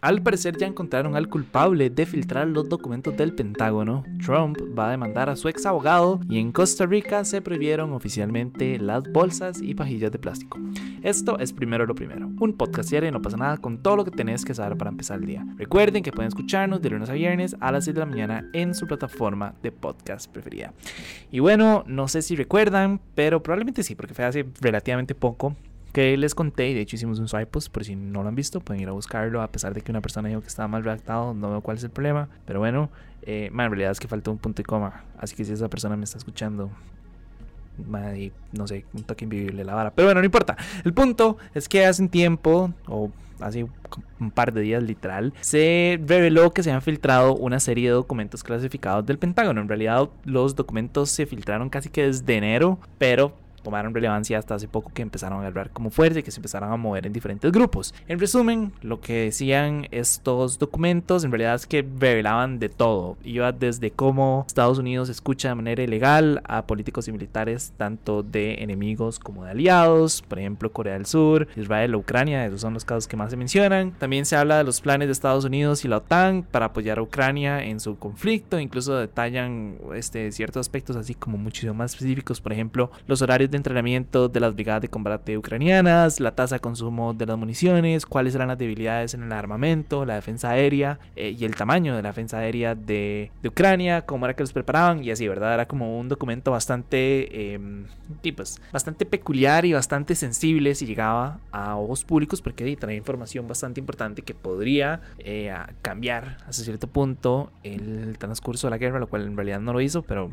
Al parecer ya encontraron al culpable de filtrar los documentos del Pentágono. Trump va a demandar a su ex abogado y en Costa Rica se prohibieron oficialmente las bolsas y pajillas de plástico. Esto es primero lo primero, un podcast diario y no pasa nada con todo lo que tenés que saber para empezar el día. Recuerden que pueden escucharnos de lunes a viernes a las 6 de la mañana en su plataforma de podcast preferida. Y bueno, no sé si recuerdan, pero probablemente sí, porque fue hace relativamente poco que les conté, y de hecho hicimos un swipe post, por si no lo han visto, pueden ir a buscarlo, a pesar de que una persona dijo que estaba mal redactado, no veo cuál es el problema, pero bueno, eh, en realidad es que faltó un punto y coma, así que si esa persona me está escuchando, no sé, un toque invivible la vara, pero bueno, no importa, el punto es que hace un tiempo, o hace un par de días literal, se reveló que se han filtrado una serie de documentos clasificados del Pentágono. En realidad los documentos se filtraron casi que desde enero, pero tomaron relevancia hasta hace poco que empezaron a hablar como fuerza y que se empezaron a mover en diferentes grupos. En resumen, lo que decían estos documentos en realidad es que revelaban de todo. Iba desde cómo Estados Unidos escucha de manera ilegal a políticos y militares, tanto de enemigos como de aliados, por ejemplo Corea del Sur, Israel o Ucrania, esos son los casos que más se mencionan. También se habla de los planes de Estados Unidos y la OTAN para apoyar a Ucrania en su conflicto, incluso detallan este, ciertos aspectos así como muchísimo más específicos, por ejemplo los horarios de entrenamiento de las brigadas de combate ucranianas, la tasa de consumo de las municiones, cuáles eran las debilidades en el armamento, la defensa aérea eh, y el tamaño de la defensa aérea de, Ucrania, cómo era que los preparaban y así, ¿verdad? Era como un documento bastante, eh, bastante peculiar y bastante sensible si llegaba a ojos públicos porque traía información bastante importante que podría eh, cambiar hasta cierto punto el transcurso de la guerra, lo cual en realidad no lo hizo, pero,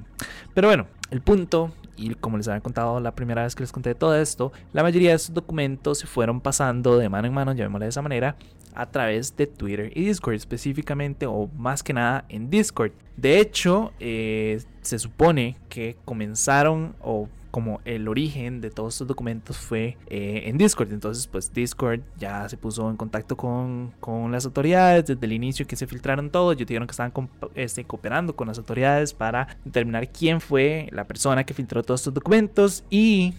pero bueno, el punto y como les había contado la primera vez que les conté todo esto, la mayoría de estos documentos se fueron pasando de mano en mano, llamémosle de esa manera, a través de Twitter y Discord específicamente o más que nada en Discord. De hecho, eh, se supone que comenzaron o como el origen de todos estos documentos fue eh, en Discord. Entonces, pues Discord ya se puso en contacto con, con, las autoridades desde el inicio que se filtraron todos. Ellos dijeron que estaban este, cooperando con las autoridades para determinar quién fue la persona que filtró todos estos documentos y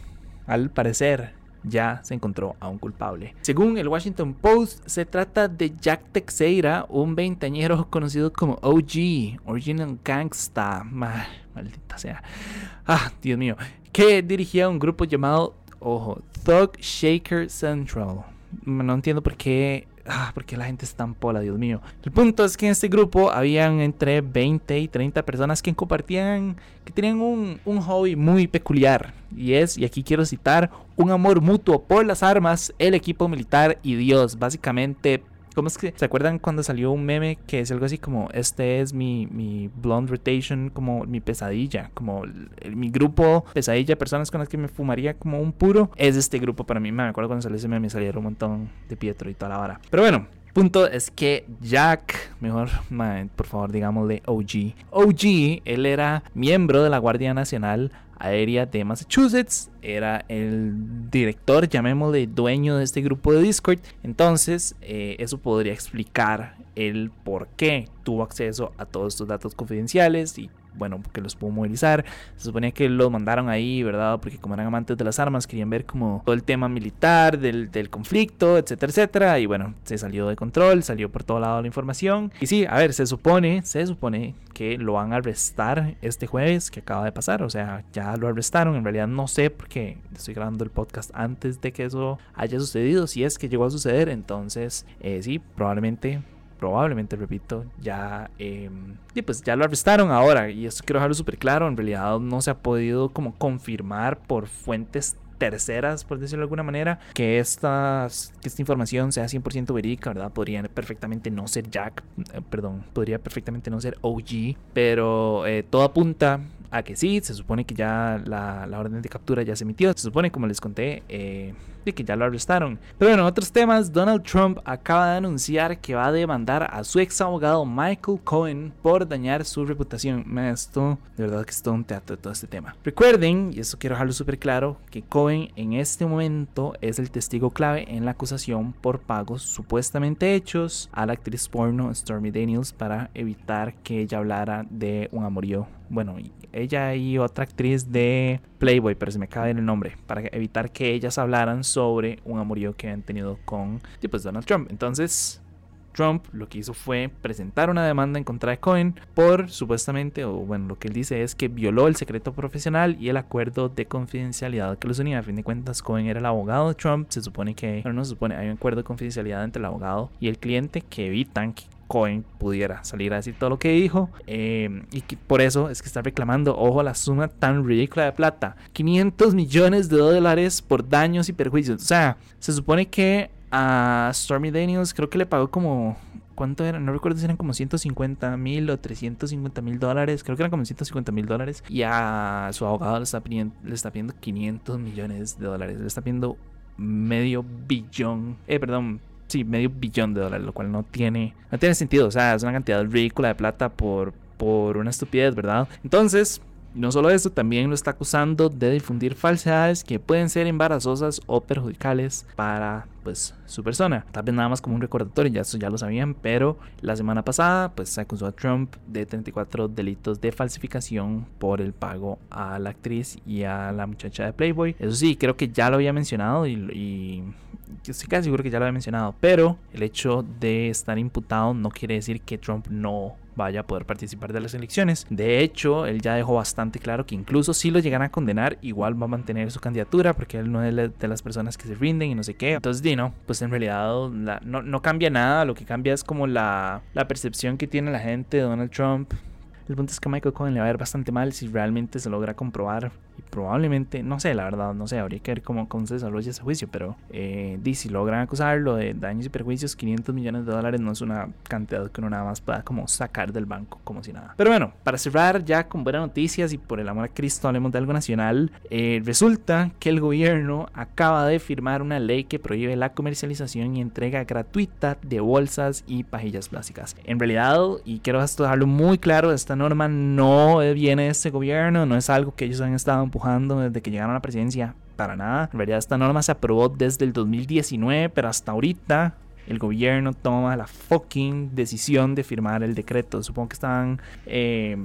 al parecer ya se encontró a un culpable. Según el Washington Post, se trata de Jack Teixeira, un veinteañero conocido como OG, Original Gangsta. Maldita sea. Ah, Dios mío que dirigía un grupo llamado, ojo, Thug Shaker Central. No entiendo por qué, ah, por qué la gente es tan pola, Dios mío. El punto es que en este grupo habían entre 20 y 30 personas que compartían, que tenían un, un hobby muy peculiar. Y es, y aquí quiero citar, un amor mutuo por las armas, el equipo militar y Dios. Básicamente ¿Cómo es que se acuerdan cuando salió un meme que es algo así como este es mi, mi blonde rotation, como mi pesadilla, como mi grupo pesadilla, personas con las que me fumaría como un puro? Es este grupo para mí. Me acuerdo cuando salió ese meme salieron un montón de Pietro y toda la vara. Pero bueno, punto es que Jack, mejor, por favor, digámosle OG. OG, él era miembro de la Guardia Nacional Aérea de Massachusetts, era el director, llamémosle dueño de este grupo de Discord. Entonces, eh, eso podría explicar el por qué tuvo acceso a todos estos datos confidenciales y bueno, porque los pudo movilizar. Se suponía que los mandaron ahí, ¿verdad? Porque como eran amantes de las armas, querían ver como todo el tema militar del, del conflicto, etcétera, etcétera. Y bueno, se salió de control, salió por todo lado la información. Y sí, a ver, se supone, se supone que lo van a arrestar este jueves que acaba de pasar. O sea, ya lo arrestaron. En realidad no sé porque estoy grabando el podcast antes de que eso haya sucedido. Si es que llegó a suceder, entonces eh, sí, probablemente probablemente, repito, ya, eh, pues ya lo arrestaron ahora. Y esto quiero dejarlo súper claro. En realidad no se ha podido como confirmar por fuentes terceras, por decirlo de alguna manera, que, estas, que esta información sea 100% verídica, ¿verdad? Podría perfectamente no ser Jack, eh, perdón, podría perfectamente no ser OG, pero eh, todo apunta a que sí, se supone que ya la, la, orden de captura ya se emitió, se supone, como les conté, eh, de que ya lo arrestaron. Pero bueno, otros temas, Donald Trump acaba de anunciar que va a demandar a su ex abogado Michael Cohen por dañar su reputación. Esto, de verdad que es todo un teatro de todo este tema. Recuerden, y eso quiero dejarlo súper claro, que Cohen en este momento es el testigo clave en la acusación por pagos supuestamente hechos a la actriz porno Stormy Daniels para evitar que ella hablara de un amorío bueno, ella y otra actriz de Playboy, pero se me cabe el nombre, para evitar que ellas hablaran sobre un amorío que han tenido con pues, Donald Trump. Entonces, Trump lo que hizo fue presentar una demanda en contra de Cohen por supuestamente, o bueno, lo que él dice es que violó el secreto profesional y el acuerdo de confidencialidad que los unía. A fin de cuentas, Cohen era el abogado de Trump. Se supone que, no se supone, hay un acuerdo de confidencialidad entre el abogado y el cliente que evitan que Cohen pudiera salir a decir todo lo que dijo eh, y que por eso es que está reclamando, ojo, la suma tan ridícula de plata, 500 millones de dólares por daños y perjuicios. O sea, se supone que a Stormy Daniels creo que le pagó como ¿Cuánto era? No recuerdo si eran como 150 mil o 350 mil dólares. Creo que eran como 150 mil dólares. Y a su abogado le está, pidiendo, le está pidiendo 500 millones de dólares. Le está pidiendo medio billón. Eh, perdón. Sí, medio billón de dólares, lo cual no tiene, no tiene sentido. O sea, es una cantidad ridícula de plata por, por una estupidez, ¿verdad? Entonces, no solo eso, también lo está acusando de difundir falsedades que pueden ser embarazosas o perjudicales para pues su persona. Tal vez nada más como un recordatorio, ya eso ya lo sabían, pero la semana pasada pues se acusó a Trump de 34 delitos de falsificación por el pago a la actriz y a la muchacha de Playboy. Eso sí, creo que ya lo había mencionado y, y estoy casi seguro que ya lo había mencionado, pero el hecho de estar imputado no quiere decir que Trump no vaya a poder participar de las elecciones. De hecho, él ya dejó bastante claro que incluso si lo llegan a condenar, igual va a mantener su candidatura porque él no es de las personas que se rinden y no sé qué. Entonces, Dino, pues en realidad no, no, cambia nada, lo que cambia es como la, la percepción que tiene la gente de Donald Trump. El punto es que Michael Cohen le va a ver bastante mal si realmente se logra comprobar y probablemente, no sé, la verdad, no sé, habría que ver cómo, cómo se desarrolla ese juicio, pero eh, si logran acusarlo de daños y perjuicios, 500 millones de dólares no es una cantidad que uno nada más pueda como sacar del banco como si nada. Pero bueno, para cerrar ya con buenas noticias y por el amor a Cristo hablemos de algo nacional, eh, resulta que el gobierno acaba de firmar una ley que prohíbe la comercialización y entrega gratuita de bolsas y pajillas plásticas. En realidad, y quiero dejarlo muy claro, esta norma no viene de este gobierno, no es algo que ellos han estado empujando desde que llegaron a la presidencia. Para nada. En realidad esta norma se aprobó desde el 2019, pero hasta ahorita el gobierno toma la fucking decisión de firmar el decreto. Supongo que están eh,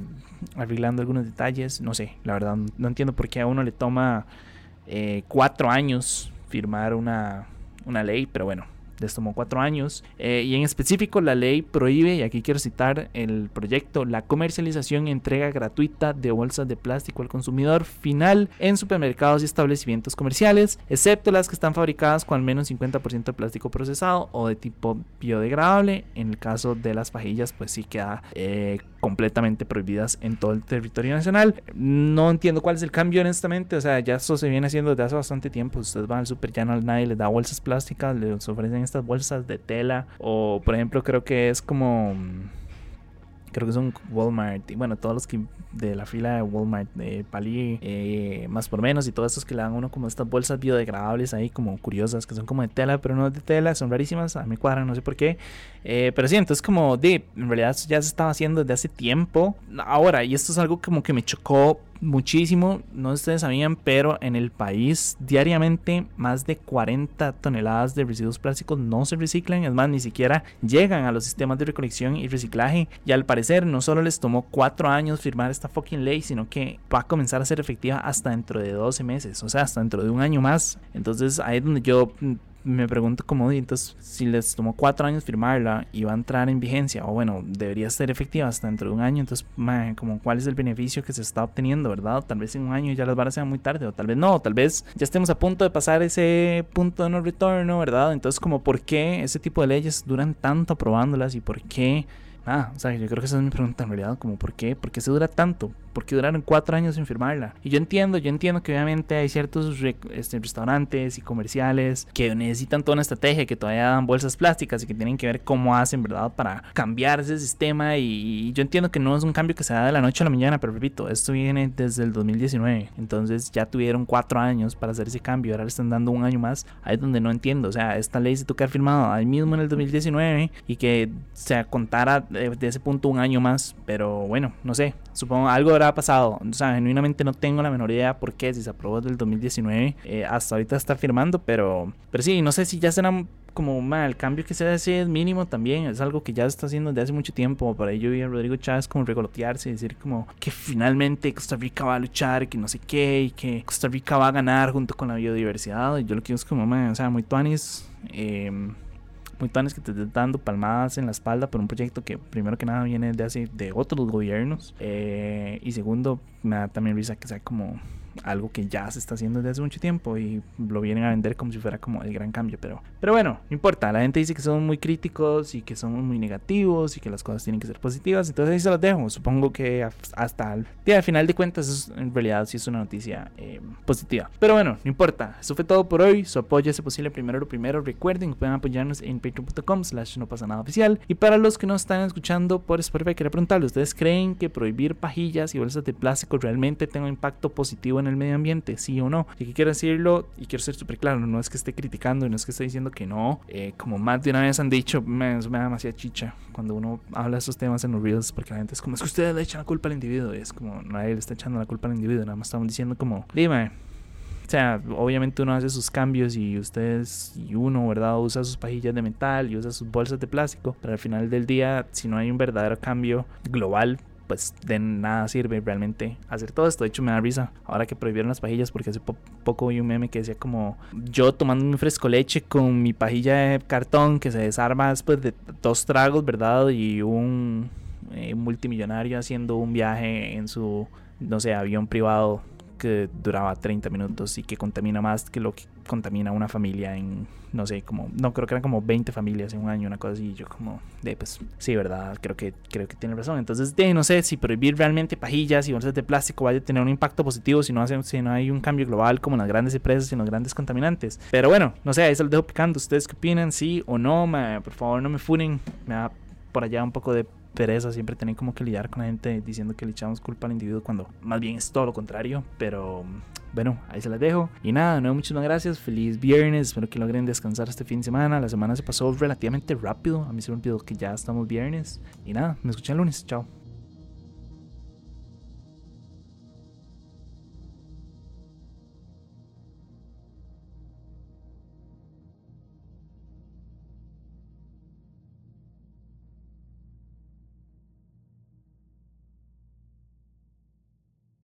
arreglando algunos detalles. No sé, la verdad no entiendo por qué a uno le toma eh, cuatro años firmar una, una ley, pero bueno, les tomó cuatro años. Eh, y en específico la ley prohíbe, y aquí quiero citar el proyecto, la comercialización y entrega gratuita de bolsas de plástico al consumidor final en supermercados y establecimientos comerciales, excepto las que están fabricadas con al menos 50% de plástico procesado o de tipo biodegradable. En el caso de las pajillas, pues sí queda eh, completamente prohibidas en todo el territorio nacional. No entiendo cuál es el cambio honestamente, o sea, ya eso se viene haciendo desde hace bastante tiempo. Ustedes van al super, ya no nadie les da bolsas plásticas, les ofrecen estas bolsas de tela o por ejemplo creo que es como creo que son Walmart y bueno todos los que de la fila de Walmart de Pali eh, más por menos y todos estos que le dan uno como estas bolsas biodegradables ahí como curiosas que son como de tela pero no de tela son rarísimas a mí cuadran no sé por qué. Eh, pero sí entonces como de en realidad ya se estaba haciendo desde hace tiempo. Ahora y esto es algo como que me chocó muchísimo, no sé si ustedes sabían, pero en el país diariamente más de 40 toneladas de residuos plásticos no se reciclan, es más, ni siquiera llegan a los sistemas de recolección y reciclaje. Y al parecer no solo les tomó 4 años firmar esta fucking ley, sino que va a comenzar a ser efectiva hasta dentro de 12 meses, o sea, hasta dentro de un año más. Entonces ahí es donde yo me pregunto cómo, entonces, si les tomó cuatro años firmarla y va a entrar en vigencia, o bueno, debería ser efectiva hasta dentro de un año, entonces, como cuál es el beneficio que se está obteniendo, ¿verdad? Tal vez en un año ya las varas sean muy tarde, o tal vez no, tal vez ya estemos a punto de pasar ese punto de no retorno, ¿verdad? Entonces, como, ¿por qué ese tipo de leyes duran tanto aprobándolas y por qué? Ah, o sea, yo creo que esa es mi pregunta en realidad, como ¿por qué? ¿Por qué se dura tanto? ¿Por qué duraron cuatro años sin firmarla? Y yo entiendo, yo entiendo que obviamente hay ciertos este, restaurantes y comerciales que necesitan toda una estrategia, que todavía dan bolsas plásticas y que tienen que ver cómo hacen, ¿verdad? Para cambiar ese sistema y, yo entiendo que no es un cambio que se da de la noche a la mañana, pero repito, esto viene desde el 2019, entonces ya tuvieron cuatro años para hacer ese cambio, ahora le están dando un año más, ahí es donde no entiendo, o sea, esta ley se tuvo que haber firmado ahí mismo en el 2019 y que se contara de, ese punto un año más, pero bueno, no sé, supongo algo habrá pasado, o sea, genuinamente no tengo la menor idea por qué, si se aprobó desde el 2019, eh, hasta ahorita está firmando, pero, pero sí, no sé si ya será como mal, el cambio que se hace es mínimo también, es algo que ya se está haciendo desde hace mucho tiempo, por ahí yo vi a Rodrigo Chávez como regolotearse y decir como que finalmente Costa Rica va a luchar, que no sé qué, y que Costa Rica va a ganar junto con la biodiversidad, y yo lo que digo es como, man, o sea, muy tuanis, eh, muy tanes que te estén dando palmadas en la espalda por un proyecto que primero que nada viene de hace de otros gobiernos eh, y segundo me da también risa que sea como algo que ya se está haciendo desde hace mucho tiempo y lo vienen a vender como si fuera como el gran cambio, pero, pero bueno, no importa, la gente dice que son muy críticos y que son muy negativos y que las cosas tienen que ser positivas, entonces ahí se las dejo, supongo que hasta el día al final de cuentas en realidad sí es una noticia eh, positiva, pero bueno, no importa, eso fue todo por hoy, su apoyo es posible primero lo primero, recuerden que pueden apoyarnos en patreon.com slash no pasa nada oficial. Y para los que no están escuchando por Spotify quería preguntarles, ¿ustedes creen que prohibir pajillas y bolsas de plástico realmente tenga un impacto positivo en el medio ambiente, sí o no. Y quiero decirlo y quiero ser súper claro, no es que esté criticando, no es que esté diciendo que no. Eh, como más de una vez han dicho, me, da demasiada chicha cuando uno habla de estos temas en los reels, porque la gente es como, es que ustedes le echan la culpa al individuo. Y es como, nadie le está echando la culpa al individuo, nada más estamos diciendo como, dime. O sea, obviamente uno hace sus cambios y ustedes y uno, ¿verdad? Usa sus pajillas de metal y usa sus bolsas de plástico, pero al final del día, si no hay un verdadero cambio global, pues de nada sirve realmente hacer todo esto. De hecho, me da risa ahora que prohibieron las pajillas, porque hace poco vi un meme que decía como yo tomando un fresco leche con mi pajilla de cartón que se desarma después de dos tragos, ¿verdad? Y un eh, multimillonario haciendo un viaje en su, no sé, avión privado que duraba 30 minutos y que contamina más que lo que contamina una familia en, no sé, como, no, creo que eran como 20 familias en un año, una cosa así, y yo como, de, pues, sí, verdad, creo que, creo que tiene razón. Entonces, de, no sé, si prohibir realmente pajillas y bolsas de plástico vaya a tener un impacto positivo si no, hace, si no hay un cambio global como las grandes empresas y los grandes contaminantes. Pero bueno, no sé, ahí se los dejo picando. ¿Ustedes qué opinan? Sí o no, por favor, no me funen, me da por allá un poco de pereza siempre tener como que lidiar con la gente diciendo que le echamos culpa al individuo cuando más bien es todo lo contrario. Pero bueno, ahí se las dejo. Y nada, muchísimas gracias. Feliz viernes. Espero que logren descansar este fin de semana. La semana se pasó relativamente rápido. A mí se me olvidó que ya estamos viernes. Y nada, me escuché el lunes. Chao.